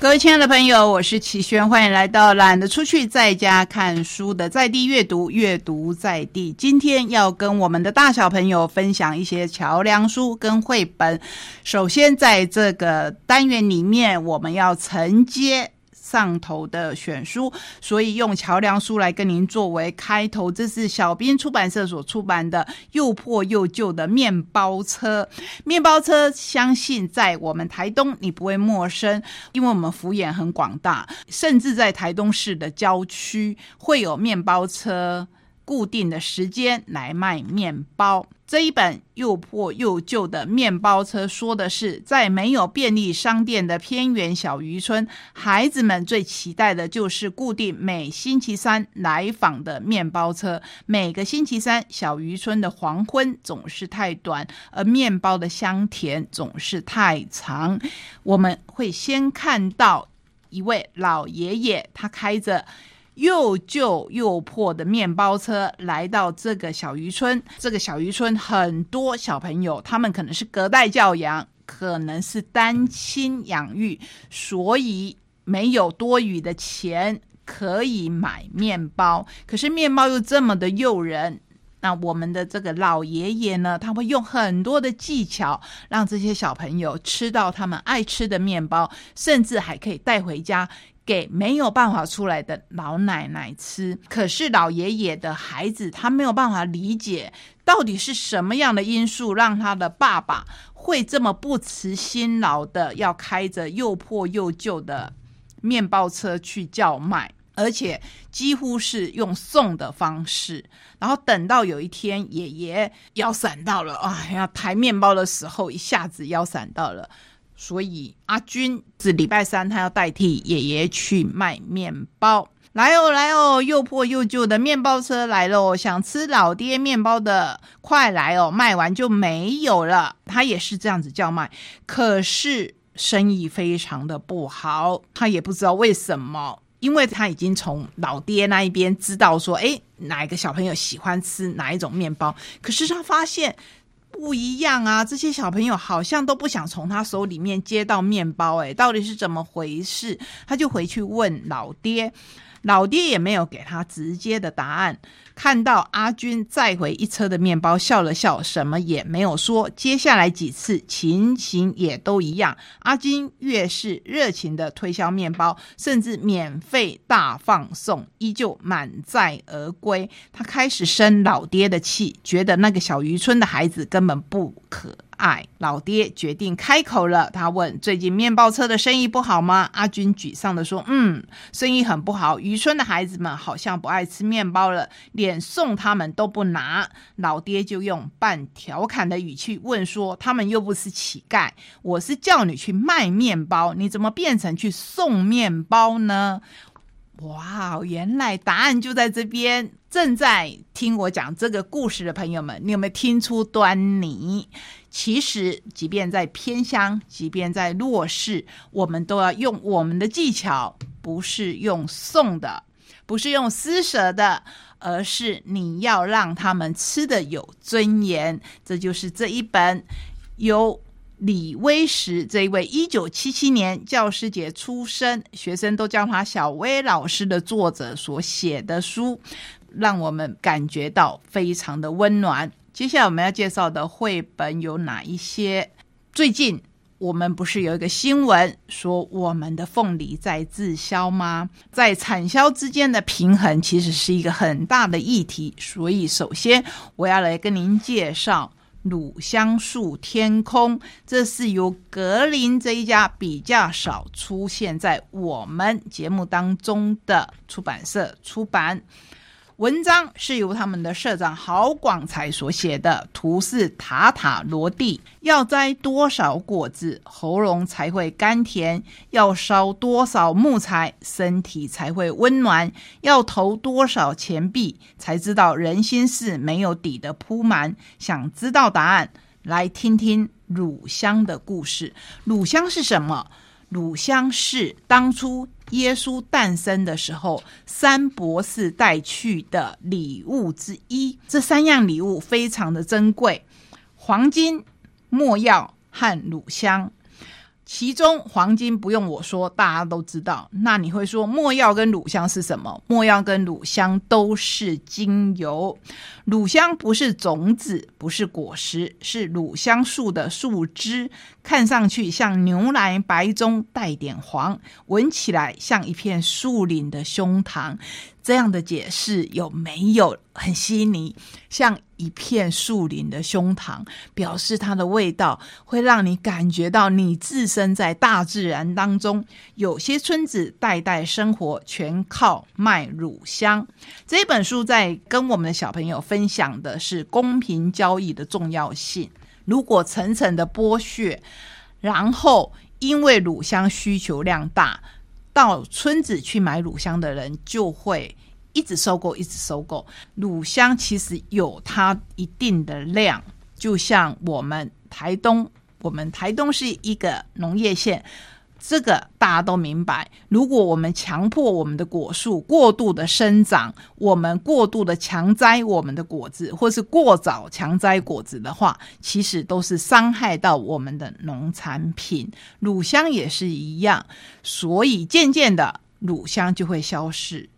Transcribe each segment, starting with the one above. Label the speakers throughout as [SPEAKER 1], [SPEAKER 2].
[SPEAKER 1] 各位亲爱的朋友，我是齐轩，欢迎来到懒得出去在家看书的在地阅读，阅读在地。今天要跟我们的大小朋友分享一些桥梁书跟绘本。首先，在这个单元里面，我们要承接。上头的选书，所以用桥梁书来跟您作为开头。这是小编出版社所出版的《又破又旧的面包车》。面包车，相信在我们台东你不会陌生，因为我们幅员很广大，甚至在台东市的郊区会有面包车。固定的时间来卖面包。这一本又破又旧的面包车，说的是在没有便利商店的偏远小渔村，孩子们最期待的就是固定每星期三来访的面包车。每个星期三，小渔村的黄昏总是太短，而面包的香甜总是太长。我们会先看到一位老爷爷，他开着。又旧又破的面包车来到这个小渔村。这个小渔村很多小朋友，他们可能是隔代教养，可能是单亲养育，所以没有多余的钱可以买面包。可是面包又这么的诱人，那我们的这个老爷爷呢，他会用很多的技巧，让这些小朋友吃到他们爱吃的面包，甚至还可以带回家。给没有办法出来的老奶奶吃，可是老爷爷的孩子他没有办法理解，到底是什么样的因素让他的爸爸会这么不辞辛劳的要开着又破又旧的面包车去叫卖，而且几乎是用送的方式。然后等到有一天爷爷腰闪到了啊，要抬面包的时候，一下子腰闪到了。所以阿军是礼拜三，他要代替爷爷去卖面包。来哦，来哦，又破又旧的面包车来喽！想吃老爹面包的，快来哦！卖完就没有了。他也是这样子叫卖，可是生意非常的不好。他也不知道为什么，因为他已经从老爹那一边知道说，哎，哪一个小朋友喜欢吃哪一种面包。可是他发现。不一样啊！这些小朋友好像都不想从他手里面接到面包，哎，到底是怎么回事？他就回去问老爹。老爹也没有给他直接的答案。看到阿军再回一车的面包，笑了笑，什么也没有说。接下来几次情形也都一样。阿军越是热情的推销面包，甚至免费大放送，依旧满载而归。他开始生老爹的气，觉得那个小渔村的孩子根本不可。哎老爹决定开口了，他问：“最近面包车的生意不好吗？”阿军沮丧的说：“嗯，生意很不好。渔村的孩子们好像不爱吃面包了，连送他们都不拿。”老爹就用半调侃的语气问说：“他们又不是乞丐，我是叫你去卖面包，你怎么变成去送面包呢？”哇，原来答案就在这边！正在听我讲这个故事的朋友们，你有没有听出端倪？其实，即便在偏乡，即便在弱势，我们都要用我们的技巧，不是用送的，不是用施舍的，而是你要让他们吃的有尊严。这就是这一本由李威石这一位一九七七年教师节出生，学生都叫他小威老师的作者所写的书，让我们感觉到非常的温暖。接下来我们要介绍的绘本有哪一些？最近我们不是有一个新闻说我们的凤梨在滞销吗？在产销之间的平衡其实是一个很大的议题。所以首先我要来跟您介绍乳香树天空，这是由格林这一家比较少出现在我们节目当中的出版社出版。文章是由他们的社长郝广才所写的，图是塔塔罗蒂。要摘多少果子，喉咙才会甘甜；要烧多少木材，身体才会温暖；要投多少钱币，才知道人心是没有底的铺满。想知道答案，来听听乳香的故事。乳香是什么？乳香是当初。耶稣诞生的时候，三博士带去的礼物之一。这三样礼物非常的珍贵：黄金、没药和乳香。其中黄金不用我说，大家都知道。那你会说没药跟乳香是什么？没药跟乳香都是精油。乳香不是种子，不是果实，是乳香树的树枝，看上去像牛奶白中带点黄，闻起来像一片树林的胸膛。这样的解释有没有很细腻？像一片树林的胸膛，表示它的味道会让你感觉到你置身在大自然当中。有些村子代代生活全靠卖乳香。这本书在跟我们的小朋友分分享的是公平交易的重要性。如果层层的剥削，然后因为乳香需求量大。到村子去买乳香的人就会一直收购，一直收购。乳香其实有它一定的量，就像我们台东，我们台东是一个农业县。这个大家都明白。如果我们强迫我们的果树过度的生长，我们过度的强摘我们的果子，或是过早强摘果子的话，其实都是伤害到我们的农产品。乳香也是一样，所以渐渐的乳香就会消失，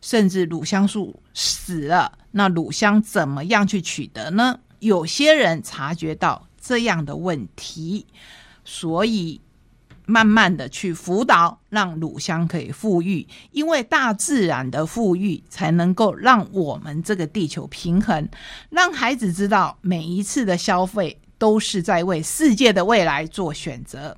[SPEAKER 1] 甚至乳香树死了。那乳香怎么样去取得呢？有些人察觉到这样的问题，所以。慢慢的去辅导，让乳香可以富裕，因为大自然的富裕才能够让我们这个地球平衡，让孩子知道每一次的消费都是在为世界的未来做选择。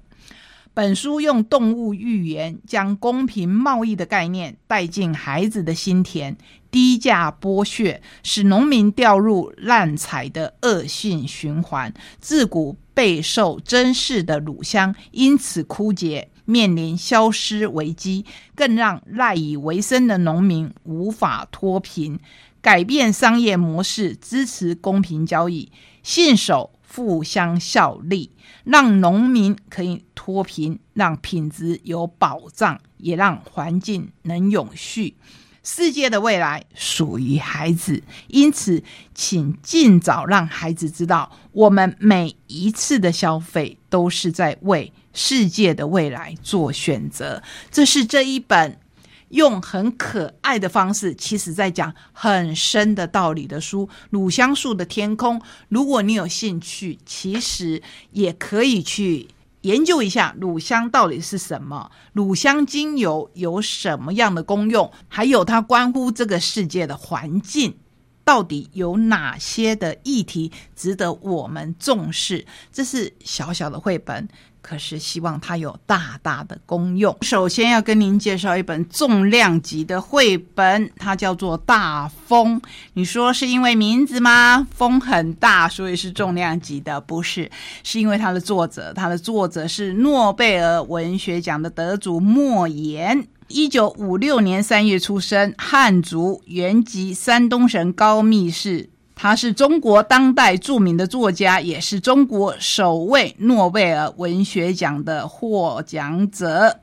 [SPEAKER 1] 本书用动物寓言将公平贸易的概念带进孩子的心田，低价剥削使农民掉入滥采的恶性循环，自古。备受珍视的乳香因此枯竭，面临消失危机，更让赖以为生的农民无法脱贫。改变商业模式，支持公平交易，信守互相效力，让农民可以脱贫，让品质有保障，也让环境能永续。世界的未来属于孩子，因此，请尽早让孩子知道，我们每一次的消费都是在为世界的未来做选择。这是这一本用很可爱的方式，其实在讲很深的道理的书《乳香树的天空》。如果你有兴趣，其实也可以去。研究一下乳香到底是什么？乳香精油有什么样的功用？还有它关乎这个世界的环境，到底有哪些的议题值得我们重视？这是小小的绘本。可是希望它有大大的功用。首先要跟您介绍一本重量级的绘本，它叫做《大风》。你说是因为名字吗？风很大，所以是重量级的？不是，是因为它的作者，它的作者是诺贝尔文学奖的得主莫言。一九五六年三月出生，汉族，原籍山东省高密市。他是中国当代著名的作家，也是中国首位诺贝尔文学奖的获奖者。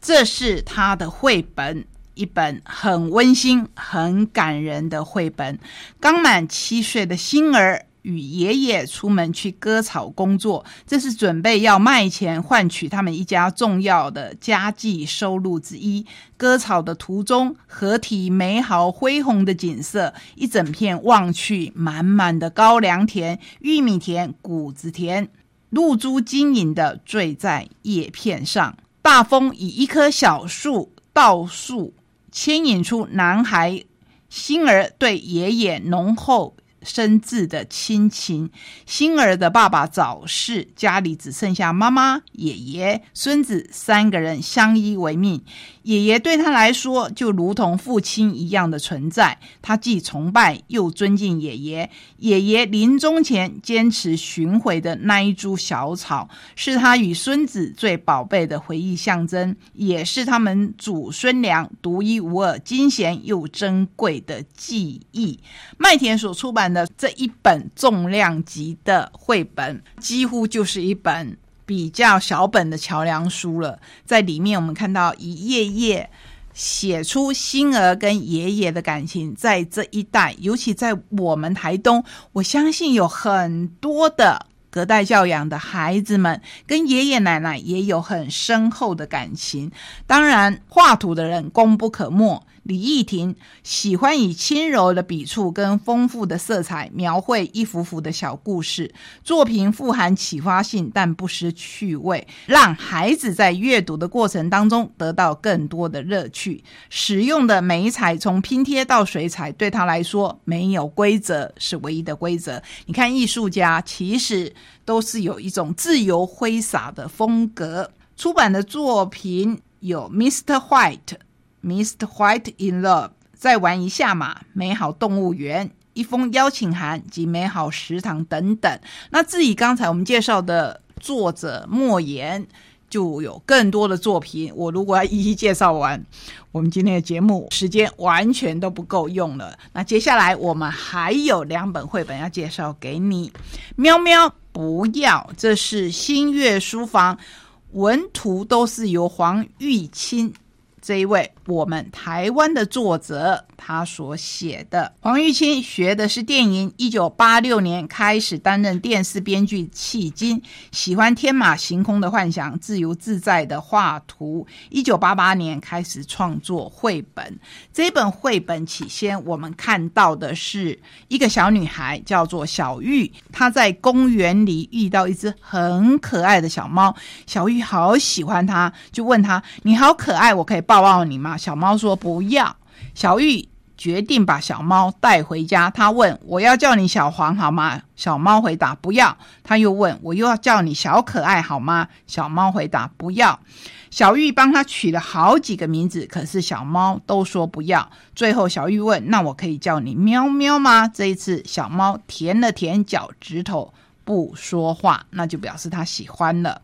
[SPEAKER 1] 这是他的绘本，一本很温馨、很感人的绘本。刚满七岁的星儿。与爷爷出门去割草工作，这是准备要卖钱换取他们一家重要的家计收入之一。割草的途中，合体美好恢宏的景色，一整片望去，满满的高粱田、玉米田、谷子田，露珠晶莹的坠在叶片上。大风以一棵小树倒树，牵引出男孩星儿对爷爷浓厚。深挚的亲情。星儿的爸爸早逝，家里只剩下妈妈、爷爷、孙子三个人相依为命。爷爷对他来说就如同父亲一样的存在，他既崇拜又尊敬爷爷。爷爷临终前坚持寻回的那一株小草，是他与孙子最宝贝的回忆象征，也是他们祖孙俩独一无二、惊险又珍贵的记忆。麦田所出版这一本重量级的绘本，几乎就是一本。比较小本的桥梁书了，在里面我们看到一页页写出星儿跟爷爷的感情，在这一代，尤其在我们台东，我相信有很多的隔代教养的孩子们跟爷爷奶奶也有很深厚的感情。当然，画图的人功不可没。李义婷喜欢以轻柔的笔触跟丰富的色彩描绘一幅幅的小故事，作品富含启发性，但不失趣味，让孩子在阅读的过程当中得到更多的乐趣。使用的美彩从拼贴到水彩，对他来说没有规则是唯一的规则。你看，艺术家其实都是有一种自由挥洒的风格。出版的作品有《Mr. White》。Mr. White in Love，再玩一下嘛，美好动物园，一封邀请函及美好食堂等等。那至于刚才我们介绍的作者莫言，就有更多的作品。我如果要一一介绍完，我们今天的节目时间完全都不够用了。那接下来我们还有两本绘本要介绍给你。喵喵，不要，这是新月书房，文图都是由黄玉清。这一位我们台湾的作者，他所写的黄玉清学的是电影，一九八六年开始担任电视编剧，迄今喜欢天马行空的幻想，自由自在的画图。一九八八年开始创作绘本，这本绘本起先我们看到的是一个小女孩，叫做小玉，她在公园里遇到一只很可爱的小猫，小玉好喜欢它，就问他：“你好可爱，我可以抱？”抱抱你吗？小猫说不要。小玉决定把小猫带回家。他问：“我要叫你小黄好吗？”小猫回答：“不要。”他又问：“我又要叫你小可爱好吗？”小猫回答：“不要。”小玉帮他取了好几个名字，可是小猫都说不要。最后，小玉问：“那我可以叫你喵喵吗？”这一次，小猫舔了舔脚趾头，不说话，那就表示他喜欢了。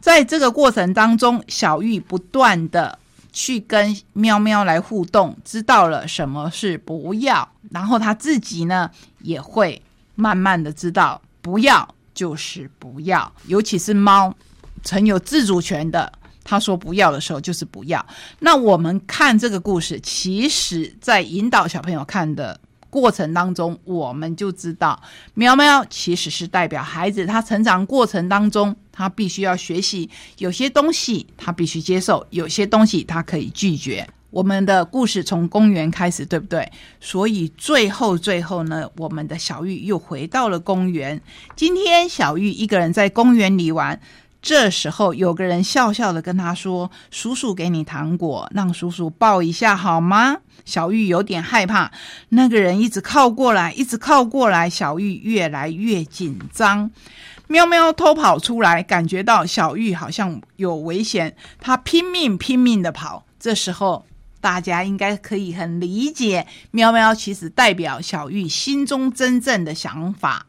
[SPEAKER 1] 在这个过程当中，小玉不断的。去跟喵喵来互动，知道了什么是不要，然后他自己呢也会慢慢的知道不要就是不要，尤其是猫，曾有自主权的，他说不要的时候就是不要。那我们看这个故事，其实在引导小朋友看的。过程当中，我们就知道，喵喵其实是代表孩子，他成长过程当中，他必须要学习，有些东西他必须接受，有些东西他可以拒绝。我们的故事从公园开始，对不对？所以最后最后呢，我们的小玉又回到了公园。今天小玉一个人在公园里玩。这时候，有个人笑笑的跟他说：“叔叔给你糖果，让叔叔抱一下好吗？”小玉有点害怕，那个人一直靠过来，一直靠过来，小玉越来越紧张。喵喵偷跑出来，感觉到小玉好像有危险，他拼命拼命的跑。这时候，大家应该可以很理解，喵喵其实代表小玉心中真正的想法。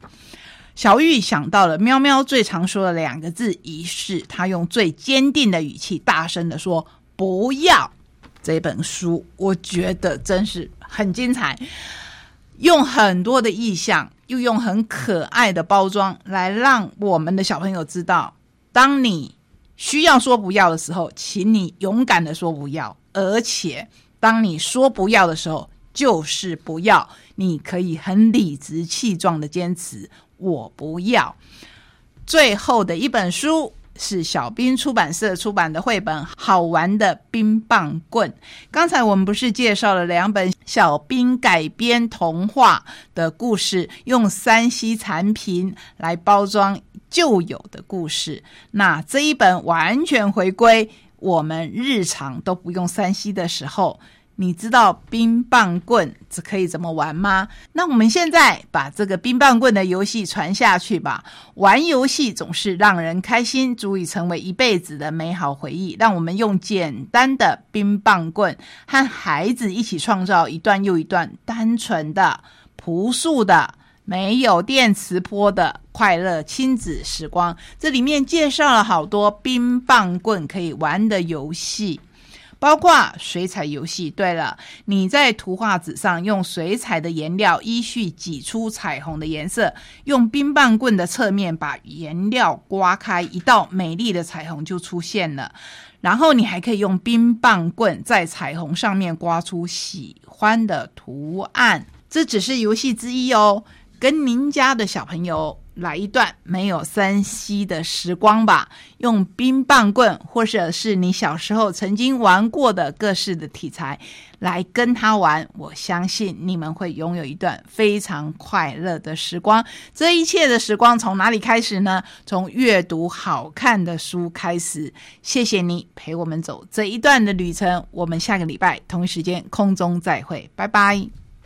[SPEAKER 1] 小玉想到了喵喵最常说的两个字“仪式”，他用最坚定的语气大声的说：“不要！”这本书我觉得真是很精彩，用很多的意象，又用很可爱的包装来让我们的小朋友知道，当你需要说不要的时候，请你勇敢的说不要，而且当你说不要的时候，就是不要，你可以很理直气壮的坚持。我不要。最后的一本书是小兵出版社出版的绘本《好玩的冰棒棍》。刚才我们不是介绍了两本小兵改编童话的故事，用三 C 产品来包装旧有的故事。那这一本完全回归我们日常都不用三 C 的时候。你知道冰棒棍这可以怎么玩吗？那我们现在把这个冰棒棍的游戏传下去吧。玩游戏总是让人开心，足以成为一辈子的美好回忆。让我们用简单的冰棒棍和孩子一起创造一段又一段单纯的、朴素的、没有电磁波的快乐亲子时光。这里面介绍了好多冰棒棍可以玩的游戏。包括水彩游戏。对了，你在图画纸上用水彩的颜料依序挤出彩虹的颜色，用冰棒棍的侧面把颜料刮开，一道美丽的彩虹就出现了。然后你还可以用冰棒棍在彩虹上面刮出喜欢的图案。这只是游戏之一哦，跟您家的小朋友。来一段没有三 C 的时光吧，用冰棒棍或者是你小时候曾经玩过的各式的题材来跟他玩，我相信你们会拥有一段非常快乐的时光。这一切的时光从哪里开始呢？从阅读好看的书开始。谢谢你陪我们走这一段的旅程，我们下个礼拜同一时间空中再会，拜拜。